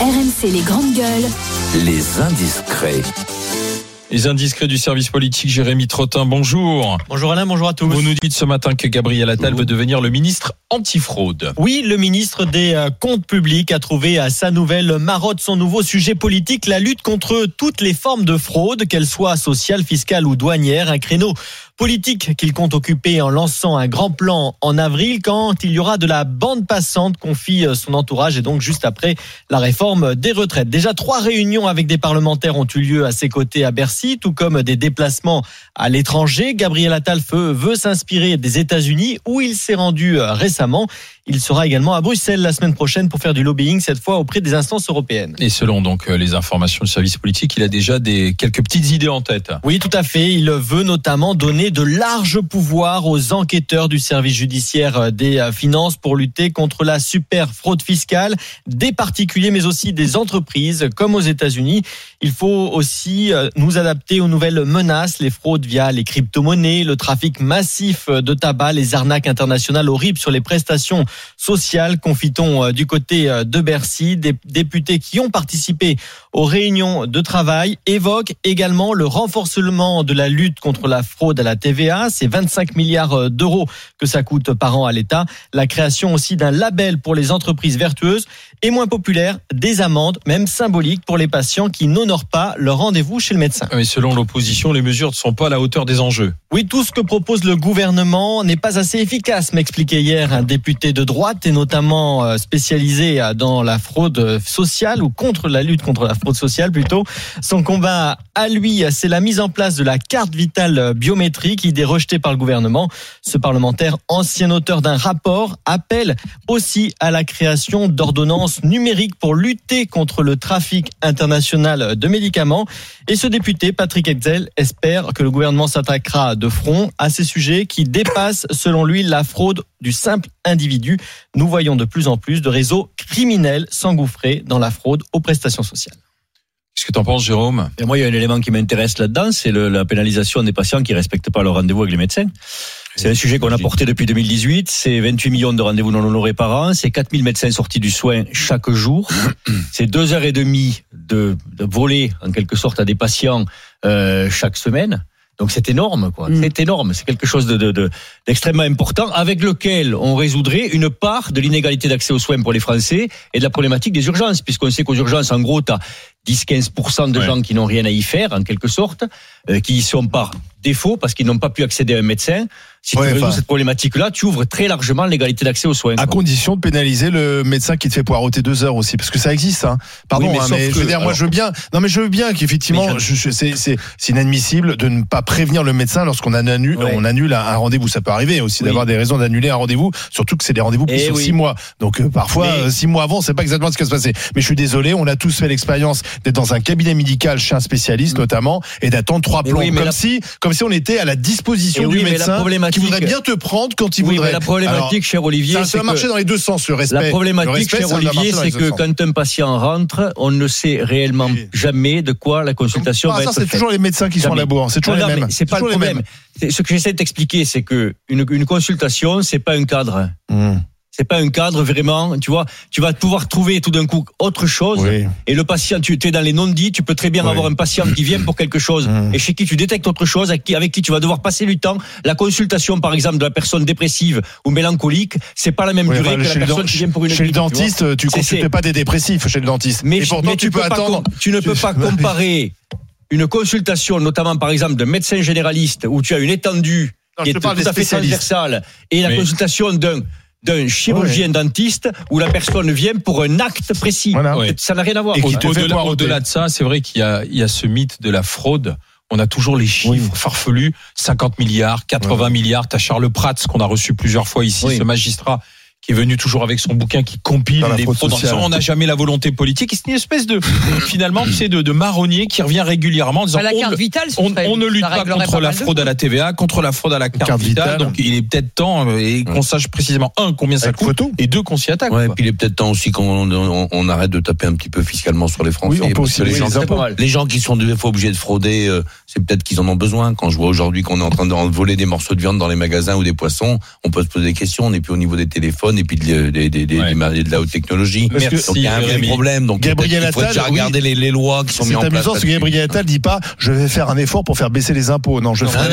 RMC les grandes gueules. Les indiscrets. Les indiscrets du service politique, Jérémy Trottin, bonjour. Bonjour Alain, bonjour à tous. Vous nous dites ce matin que Gabriel Attal veut devenir le ministre antifraude. Oui, le ministre des euh, Comptes publics a trouvé à sa nouvelle marotte son nouveau sujet politique, la lutte contre toutes les formes de fraude, qu'elles soient sociales, fiscales ou douanières. Un créneau politique qu'il compte occuper en lançant un grand plan en avril quand il y aura de la bande passante, confie euh, son entourage et donc juste après la réforme des retraites. Déjà trois réunions avec des parlementaires ont eu lieu à ses côtés à Bercy, tout comme des déplacements à l'étranger. Gabriel Attal veut, s'inspirer des États-Unis où il s'est rendu euh, récemment. Il sera également à Bruxelles la semaine prochaine pour faire du lobbying, cette fois auprès des instances européennes. Et selon donc euh, les informations du service politique, il a déjà des quelques petites idées en tête. Oui, tout à fait. Il veut notamment donner de larges pouvoirs aux enquêteurs du service judiciaire des euh, finances pour lutter contre la super fraude fiscale des particuliers, mais aussi des entreprises, comme aux États-Unis. Il faut aussi nous adapter aux nouvelles menaces, les fraudes via les crypto-monnaies, le trafic massif de tabac, les arnaques internationales horribles sur les prestations sociales, confie-t-on euh, du côté euh, de Bercy. Des députés qui ont participé aux réunions de travail évoquent également le renforcement de la lutte contre la fraude à la TVA. C'est 25 milliards euh, d'euros que ça coûte par an à l'État. La création aussi d'un label pour les entreprises vertueuses et moins populaire, des amendes, même symboliques, pour les patients qui n'honorent pas leur rendez-vous chez le médecin. Mais selon l'opposition, les mesures ne sont pas à la hauteur des enjeux. Oui, tout ce que propose le gouvernement n'est pas assez efficace, m'expliquait hier un député de droite et notamment euh, spécialisé dans la fraude sociale ou contre la lutte contre la fraude sociale plutôt. Son combat à lui, c'est la mise en place de la carte vitale biométrique, idée rejetée par le gouvernement. Ce parlementaire, ancien auteur d'un rapport, appelle aussi à la création d'ordonnances numérique pour lutter contre le trafic international de médicaments. Et ce député, Patrick Hetzel, espère que le gouvernement s'attaquera de front à ces sujets qui dépassent, selon lui, la fraude du simple individu. Nous voyons de plus en plus de réseaux criminels s'engouffrer dans la fraude aux prestations sociales. Qu'est-ce que tu en penses, Jérôme? Et Moi, il y a un élément qui m'intéresse là-dedans, c'est la pénalisation des patients qui respectent pas leur rendez-vous avec les médecins. C'est un sujet qu'on a porté depuis 2018. C'est 28 millions de rendez-vous non honorés par an. C'est 4000 médecins sortis du soin chaque jour. C'est deux heures et demie de, de voler, en quelque sorte, à des patients euh, chaque semaine. Donc c'est énorme, quoi. Mm. C'est énorme. C'est quelque chose de, de, de- d'extrêmement important avec lequel on résoudrait une part de l'inégalité d'accès aux soins pour les Français et de la problématique des urgences, puisqu'on sait qu'aux urgences, en gros, tu as 10-15% de Ouais. gens qui n'ont rien à y faire, en quelque sorte, qui y sont par défaut parce qu'ils n'ont pas pu accéder à un médecin. Si Ouais, tu résous cette problématique-là, tu ouvres très largement l'égalité d'accès aux soins. À quoi. condition de pénaliser le médecin qui te fait poireauter deux heures aussi, parce que ça existe. Hein. Pardon, Oui, mais hein, mais que- je veux dire, moi je veux bien. Non, mais je veux bien qu'effectivement, c'est inadmissible de ne pas prévenir le médecin lorsqu'on annule, Ouais. on annule un, rendez-vous. Ça peut arriver aussi Oui. d'avoir des raisons d'annuler un rendez-vous, surtout que c'est des rendez-vous plus Eh oui. six mois. Donc euh, parfois Mais- euh, six mois avant, c'est pas exactement ce qui va se passer. Mais je suis désolé, on a tous fait l'expérience d'être dans un cabinet médical chez un spécialiste notamment et d'attendre trois plombs, oui, comme la- si comme si on était à la disposition du oui, la médecin qui voudrait bien te prendre quand il Oui, voudrait. mais la problématique, Alors, cher Olivier, ça, c'est ça va que- marcher dans les deux sens, le respect. La problématique, respect, cher ça Olivier, c'est que quand un patient rentre, on ne sait réellement Oui. jamais de quoi la consultation Par va hasard, être c'est faite. toujours les médecins qui sont Jamais. là-bas. C'est toujours Non, les mêmes. C'est pas le problème. C'est- Ce que j'essaie de t'expliquer, c'est que une, une consultation, c'est pas un cadre. Mmh. C'est pas un cadre vraiment, tu vois. Tu vas pouvoir trouver tout d'un coup autre chose. Oui. Et le patient, tu es dans les non-dits, tu peux très bien Oui. avoir un patient qui vient pour quelque chose Mm. et chez qui tu détectes autre chose, avec qui, avec qui tu vas devoir passer du temps. La consultation, par exemple, de la personne dépressive ou mélancolique, c'est pas la même Oui, durée enfin, que la chez le personne qui vient pour une Chez le dentiste, tu C'est- consultes pas des dépressifs chez le dentiste. Mais, Et pourtant, mais tu peux pas attendre. tu ne peux pas comparer une consultation, notamment par exemple d'un médecin généraliste, où tu as une étendue Non, qui est tout des à fait transversale, et la Mais- consultation d'un d'un chirurgien dentiste où la personne vient pour un acte précis. Voilà. Ouais. Ça n'a rien à voir. Et Au-delà de ça, c'est vrai qu'il y a, il y a ce mythe de la fraude. On a toujours les chiffres Oui. farfelus 50 milliards, 80 milliards. T'as Charles Prats qu'on a reçu plusieurs fois ici, Oui. ce magistrat est venu toujours avec son bouquin qui compile les disant, On n'a jamais la volonté politique. Et c'est une espèce de finalement, tu sais, de, de marronnier qui revient régulièrement en disant Bah, la on carte ne- vitale, on, on ne lutte pas contre la fraude à la TVA, contre la fraude à la carte, Carte vitale. vitale. Donc il est peut-être temps euh, et qu'on sache précisément un combien ça coûte photo. et deux qu'on s'y attaque. Ouais, quoi. puis il est peut-être temps aussi qu'on on, on arrête de taper un petit peu fiscalement sur les Français. Oui, on peut parce aussi que les, les gens, les gens qui sont des fois obligés de frauder, euh, c'est peut-être qu'ils en ont besoin. Quand je vois aujourd'hui qu'on est en train d'envoler des morceaux de viande dans les magasins ou des poissons, on peut se poser des questions. On n'est plus au niveau des téléphones et puis de, de, de, la haute technologie. Donc il y a un vrai problème. Donc Gabriel Attal, il faut regarder les, lois qui sont mises en place. C'est amusant parce que Gabriel Attal dit pas je vais faire un effort pour faire baisser les impôts. Non, je non, fais non,